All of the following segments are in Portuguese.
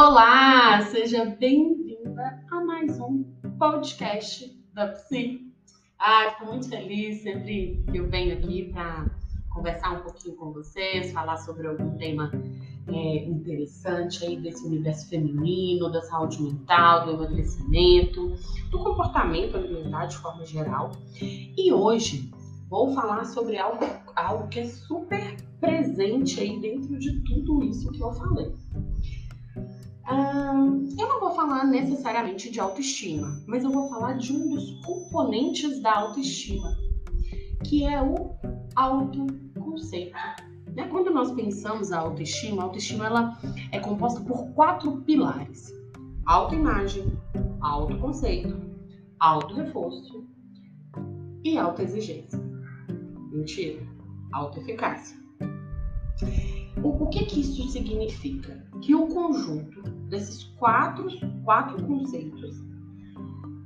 Olá, seja bem-vinda a mais um podcast da Psi. Ah, estou muito feliz sempre que eu venho aqui para conversar um pouquinho com vocês, falar sobre algum tema é, interessante aí desse universo feminino, da saúde mental, do emagrecimento, do comportamento alimentar de forma geral. E hoje vou falar sobre algo, algo que é super presente aí dentro de tudo isso que eu falei. Eu não vou falar necessariamente de autoestima, mas eu vou falar de um dos componentes da autoestima, que é o autoconceito. Né? Quando nós pensamos a autoestima, a autoestima ela é composta por quatro pilares: autoimagem, autoconceito, autorreforço e autoexigência. Mentira, autoeficácia. O, o que, que isso significa? Que o conjunto desses quatro, quatro conceitos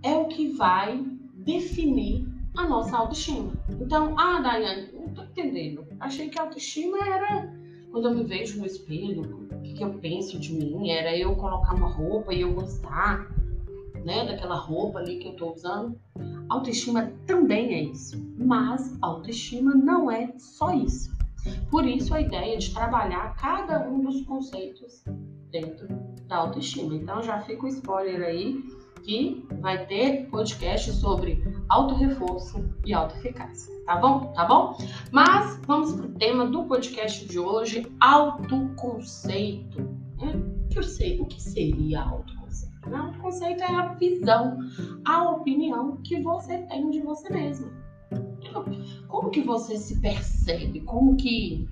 é o que vai definir a nossa autoestima. Então, ah, Daiane, não tô entendendo. Achei que a autoestima era quando eu me vejo no espelho, o que, que eu penso de mim? Era eu colocar uma roupa e eu gostar, né, daquela roupa ali que eu tô usando. Autoestima também é isso, mas autoestima não é só isso. Por isso a ideia de trabalhar cada um dos conceitos dentro da autoestima. Então já fica o spoiler aí que vai ter podcast sobre auto-reforço e auto-eficácia, tá bom? Tá bom? Mas vamos pro tema do podcast de hoje, autoconceito. Né? Que eu sei, o que seria autoconceito? Né? Autoconceito é a visão, a opinião que você tem de você mesmo. Como que você se percebe? Como que,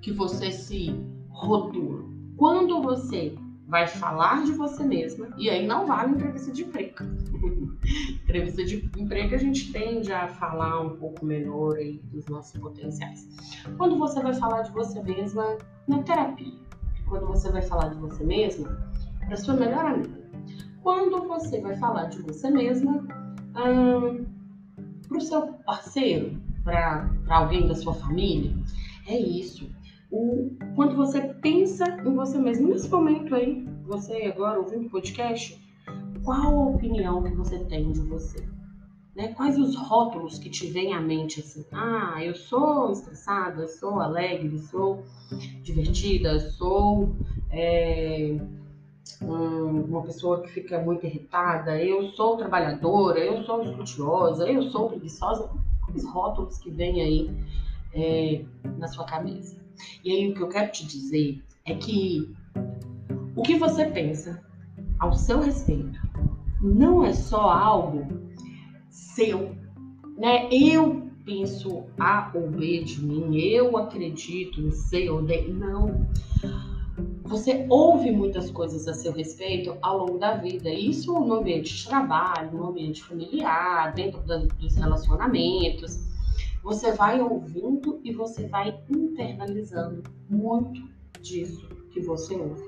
que você se rotula? Quando você vai falar de você mesma, e aí não vale entrevista de emprego. entrevista de emprego a gente tende a falar um pouco menor aí dos nossos potenciais. Quando você vai falar de você mesma na terapia, quando você vai falar de você mesma para sua melhor amiga, quando você vai falar de você mesma hum, para o seu parceiro, para alguém da sua família, é isso o, quando você pensa em você mesmo, nesse momento aí, você agora ouvindo o podcast, qual a opinião que você tem de você? Né? Quais os rótulos que te vêm à mente assim? Ah, eu sou estressada, sou alegre, sou divertida, sou é, um, uma pessoa que fica muito irritada, eu sou trabalhadora, eu sou estudiosa, eu sou preguiçosa. Os rótulos que vêm aí é, na sua cabeça. E aí o que eu quero te dizer é que o que você pensa ao seu respeito não é só algo seu, né? Eu penso A ou B de mim, eu acredito em C ou D. Não. Você ouve muitas coisas a seu respeito ao longo da vida. Isso no ambiente de trabalho, no ambiente familiar, dentro da, dos relacionamentos. Você vai ouvindo e você vai internalizando muito disso que você ouve.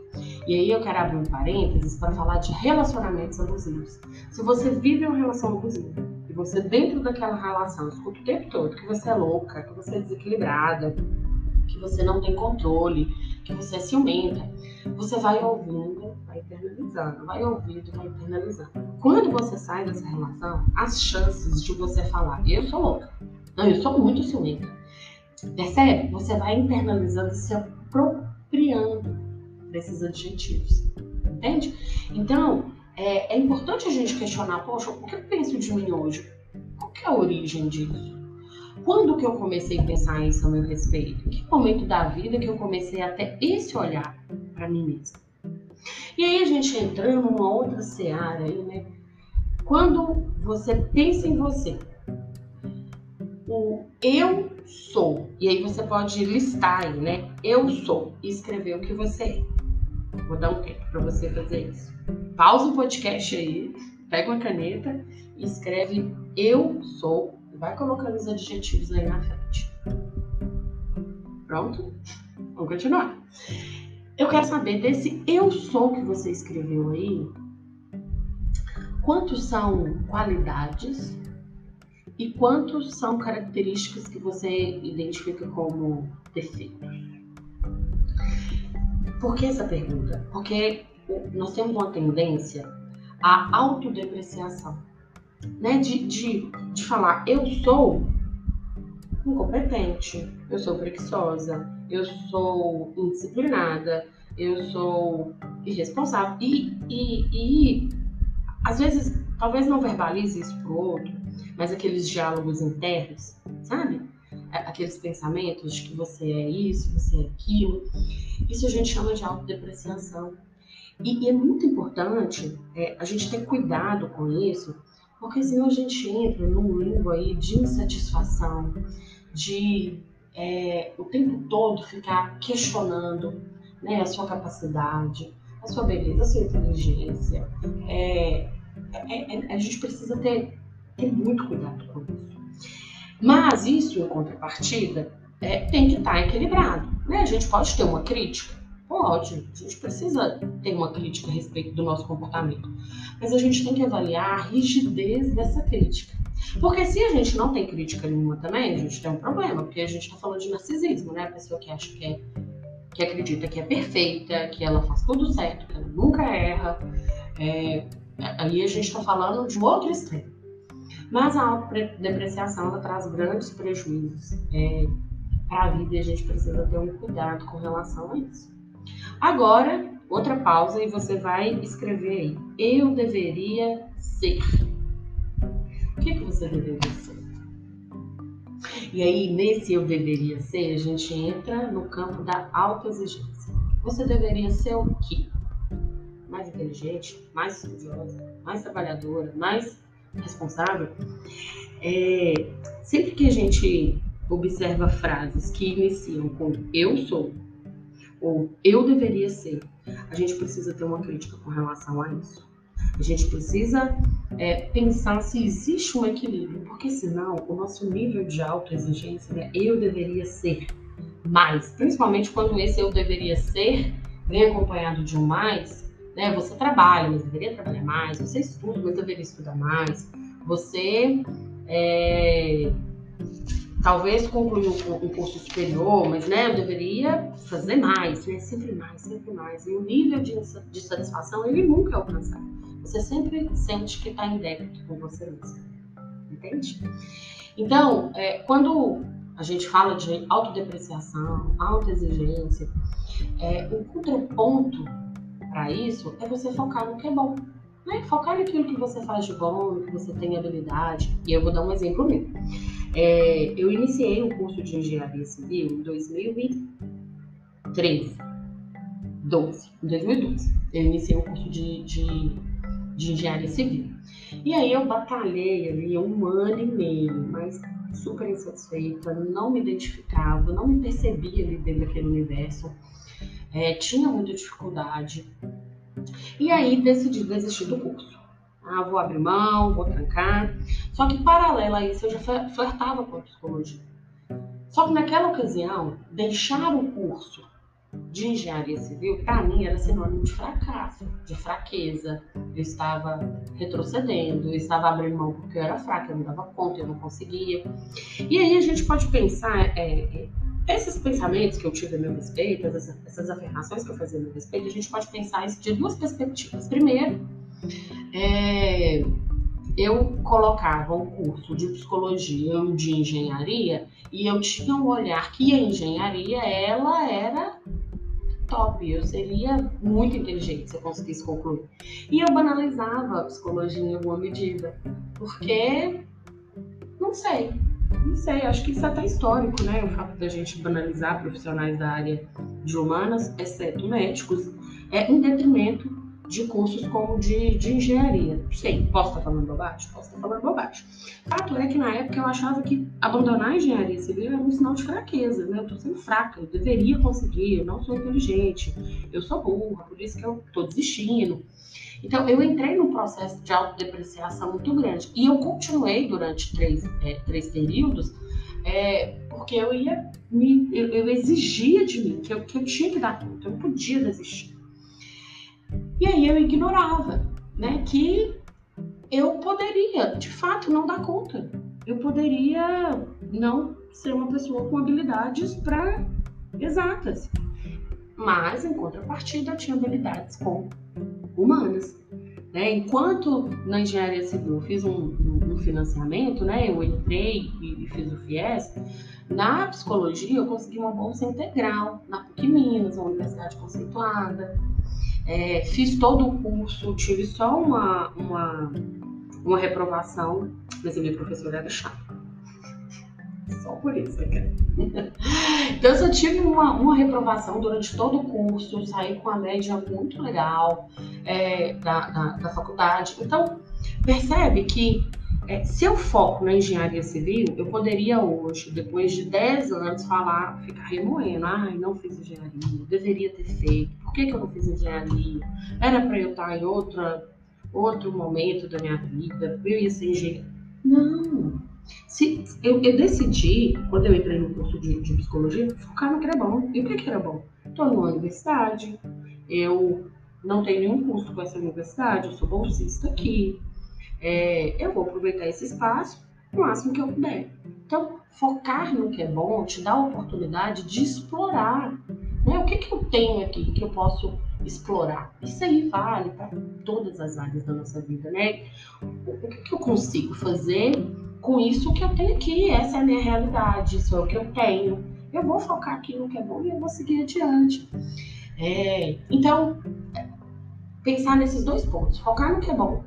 E aí eu quero abrir um parênteses para falar de relacionamentos abusivos. Se você vive uma relação abusiva e você dentro daquela relação escuta o tempo todo que você é louca, que você é desequilibrada, que você não tem controle, que você é ciumenta, você vai ouvindo, vai internalizando, vai ouvindo, vai internalizando. Quando você sai dessa relação, as chances de você falar, eu sou louca, não, eu sou muito ciumenta. Percebe? Você vai internalizando, se apropriando desses adjetivos. Entende? Então, é, é importante a gente questionar, poxa, o que eu penso de mim hoje? Qual é a origem disso? Quando que eu comecei a pensar isso a meu respeito? Que momento da vida que eu comecei a ter esse olhar para mim mesma? E aí a gente entrando numa outra seara aí, né? Quando você pensa em você, o eu sou. E aí você pode listar aí, né? Eu sou e escrever o que você é. Vou dar um tempo para você fazer isso. Pausa o podcast aí, pega uma caneta e escreve eu sou. Vai colocando os adjetivos aí na frente. Pronto? Vamos continuar. Eu quero saber desse eu sou que você escreveu aí, quantos são qualidades e quantos são características que você identifica como defeitos? Por que essa pergunta? Porque nós temos uma tendência à autodepreciação, né? De, de, de falar, eu sou incompetente, eu sou preguiçosa, eu sou indisciplinada, eu sou irresponsável. E, e, e às vezes, talvez não verbalize isso pro outro, mas aqueles diálogos internos, sabe? Aqueles pensamentos de que você é isso, você é aquilo. Isso a gente chama de autodepreciação. E, e é muito importante é, a gente ter cuidado com isso, porque senão a gente entra num limbo aí de insatisfação, de é, o tempo todo ficar questionando né, a sua capacidade, a sua beleza, a sua inteligência. É, é, é, a gente precisa ter, ter muito cuidado com isso. Mas isso, em contrapartida, é, tem que estar equilibrado. Né? A gente pode ter uma crítica? Pode. A gente precisa ter uma crítica a respeito do nosso comportamento. Mas a gente tem que avaliar a rigidez dessa crítica. Porque se a gente não tem crítica nenhuma também, a gente tem um problema, porque a gente está falando de narcisismo, né? A pessoa que acha que é que acredita que é perfeita, que ela faz tudo certo, que ela nunca erra. É, aí a gente está falando de outro extremo. Mas a autodepreciação ela traz grandes prejuízos é, para a vida e a gente precisa ter um cuidado com relação a isso. Agora, outra pausa e você vai escrever aí. Eu deveria ser. O que, que você deveria ser? E aí, nesse eu deveria ser, a gente entra no campo da autoexigência. Você deveria ser o quê? Mais inteligente, mais estudiosa, mais trabalhadora, mais responsável. É, sempre que a gente observa frases que iniciam com eu sou ou eu deveria ser, a gente precisa ter uma crítica com relação a isso. A gente precisa é, pensar se existe um equilíbrio, porque senão o nosso nível de autoexigência, né, eu deveria ser mais, principalmente quando esse eu deveria ser vem acompanhado de um mais, né, você trabalha, mas deveria trabalhar mais, você estuda, mas deveria estudar mais, você é, talvez concluiu um curso superior, mas né, eu deveria fazer mais, né, sempre mais, sempre mais. E o nível de, de satisfação ele nunca é alcançado. Você sempre sente que está em débito com você mesmo. Entende? Então, é, quando a gente fala de autodepreciação, autoexigência, é, o contraponto para isso é você focar no que é bom. Né? Focar naquilo que você faz de bom, que você tem habilidade. E eu vou dar um exemplo meu. É, eu iniciei um curso de engenharia civil em 2013. 12, em 2012. Eu iniciei um curso de, de de engenharia civil. E aí eu batalhei ali um ano e meio, mas super insatisfeita, não me identificava, não me percebia ali dentro daquele universo, é, tinha muita dificuldade. E aí decidi desistir do curso. Ah, vou abrir mão, vou trancar. Só que paralelo a isso eu já flertava com a psicologia. Só que naquela ocasião, deixar o curso de engenharia civil, para mim, era sinônimo de fracasso, de fraqueza. Eu estava retrocedendo, eu estava abrindo mão porque eu era fraca, eu não dava conta, eu não conseguia. E aí a gente pode pensar, é, é, esses pensamentos que eu tive a meu respeito, essas, essas afirmações que eu fazia a meu respeito, a gente pode pensar isso de duas perspectivas. Primeiro, é, eu colocava o curso de psicologia ou de engenharia e eu tinha um olhar que a engenharia ela era top, eu seria muito inteligente se eu conseguisse concluir. E eu banalizava a psicologia em alguma medida, porque não sei, não sei, acho que isso é até histórico, né? O fato da gente banalizar profissionais da área de humanas, exceto médicos, é em detrimento de cursos como de, de engenharia. Sei, posso estar falando bobagem? Posso estar falando bobagem. Fato é que na época eu achava que abandonar a engenharia civil era um sinal de fraqueza, né? Eu tô sendo fraca, eu deveria conseguir, eu não sou inteligente, eu sou burra, por isso que eu tô desistindo. Então, eu entrei num processo de autodepreciação muito grande. E eu continuei durante três, é, três períodos, é, porque eu ia me, eu, eu, exigia de mim que eu, que eu tinha que dar conta, eu não podia desistir. E aí eu ignorava, né, que eu poderia, de fato, não dar conta. Eu poderia não ser uma pessoa com habilidades para exatas. Mas em contrapartida tinha habilidades com humanas. Né? Enquanto na engenharia civil eu fiz um, um, financiamento, né? eu entrei e, e fiz o FIES, na psicologia eu consegui uma bolsa integral na PUC Minas, uma universidade conceituada. É, fiz todo o curso, tive só uma, uma, uma reprovação, mas a minha professora era chata. Só por isso, né? Então, eu só tive uma, uma reprovação durante todo o curso, saí com a média muito legal é, da, da, da, faculdade. Então, percebe que é, se eu foco na engenharia civil, eu poderia hoje, depois de 10 anos, falar, ficar remoendo. Ai, não fiz engenharia, deveria ter feito. Por que, que eu não fiz engenharia? Era para eu estar em outra, outro momento da minha vida, eu ia ser engenheiro. Não, se, eu, eu, decidi, quando eu entrei no curso de, de, psicologia, focar no que era bom. E o que, que era bom? Estou numa universidade, eu não tenho nenhum curso com essa universidade, eu sou bolsista aqui. É, eu vou aproveitar esse espaço o máximo que eu puder. Então, focar no que é bom te dá a oportunidade de explorar. Né? O que, que eu tenho aqui que eu posso explorar? Isso aí vale para todas as áreas da nossa vida, né? O, o que, que eu consigo fazer com isso que eu tenho aqui. Essa é a minha realidade, isso é o que eu tenho. Eu vou focar aqui no que é bom e eu vou seguir adiante. É, então, pensar nesses dois pontos, focar no que é bom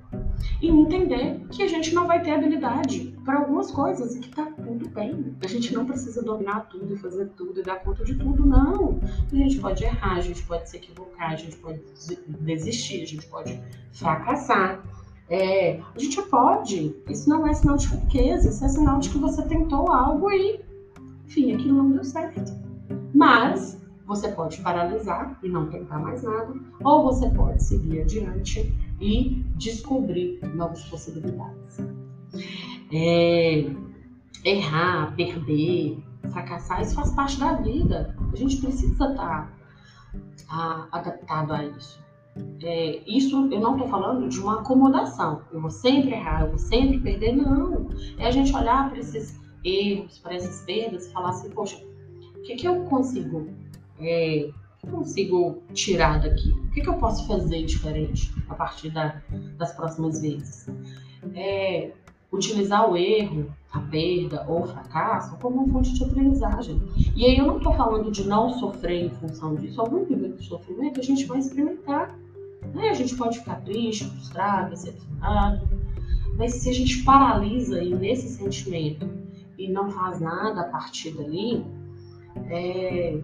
e entender que a gente não vai ter habilidade para algumas coisas e que tá tudo bem. A gente não precisa dominar tudo e fazer tudo e dar conta de tudo, não. A gente pode errar, a gente pode se equivocar, a gente pode desistir, a gente pode fracassar. É, a gente pode. Isso não é sinal de fraqueza, isso é sinal de que você tentou algo e, enfim, aquilo não deu certo. Mas você pode paralisar e não tentar mais nada, ou você pode seguir adiante e descobrir novas possibilidades. É, errar, perder, fracassar, isso faz parte da vida. A gente precisa estar tá, adaptado a isso. É, isso eu não estou falando de uma acomodação. Eu vou sempre errar, eu vou sempre perder. Não. É a gente olhar para esses erros, para essas perdas e falar assim: poxa, o que, que eu consigo? É, que consigo tirar daqui? O que, que eu posso fazer diferente a partir da, das próximas vezes? É, utilizar o erro, a perda ou o fracasso como fonte de aprendizagem. E aí eu não estou falando de não sofrer em função disso. Algum nível de sofrimento a gente vai experimentar. Né? A gente pode ficar triste, frustrado, decepcionado. Mas se a gente paralisa aí nesse sentimento e não faz nada a partir dali, é,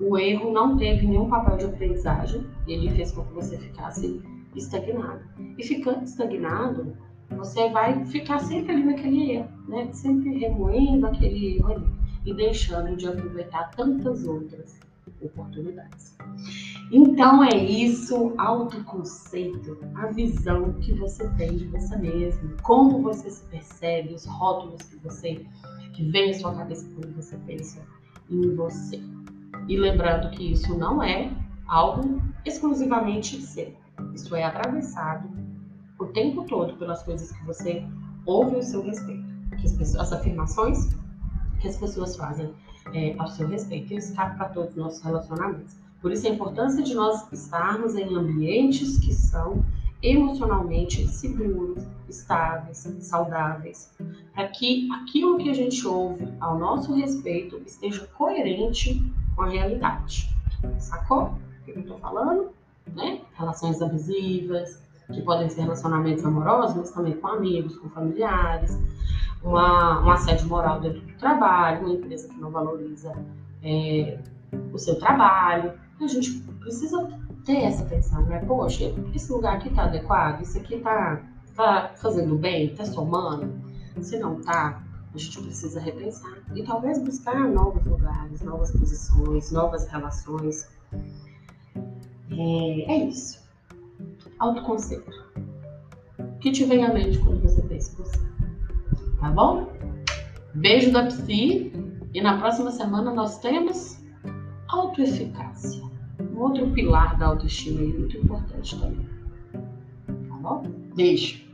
o erro não teve nenhum papel de aprendizagem. Ele fez com que você ficasse estagnado. E ficando estagnado, você vai ficar sempre ali naquele erro, né? Sempre remoendo aquele erro ali e deixando de aproveitar tantas outras oportunidades. Então é isso, autoconceito, a visão que você tem de você mesmo, como você se percebe, os rótulos que você que vem à sua cabeça quando você pensa em você. E lembrando que isso não é algo exclusivamente seu. Isso é atravessado o tempo todo pelas coisas que você ouve ao seu respeito, as, pessoas, as afirmações que as pessoas fazem é, ao seu respeito. Isso cabe para todos os nossos relacionamentos. Por isso a importância de nós estarmos em ambientes que são emocionalmente seguros, estáveis, saudáveis, para que aquilo que a gente ouve ao nosso respeito esteja coerente com a realidade. Sacou o que eu estou falando? Né? Relações abusivas, que podem ser relacionamentos amorosos, mas também com amigos, com familiares, uma, um assédio moral dentro do trabalho, uma empresa que não valoriza é, o seu trabalho. A gente precisa ter essa atenção, né? Poxa, esse lugar aqui está adequado, isso aqui está tá fazendo bem, está somando. Se não está, a gente precisa repensar e talvez buscar novos lugares, novas posições, novas relações. É, é isso autoconceito. O que te vem à mente quando você pensa em você? Tá bom? Beijo da Psi e na próxima semana nós temos autoeficácia. Um outro pilar da autoestima aí muito importante também. Tá bom? Beijo.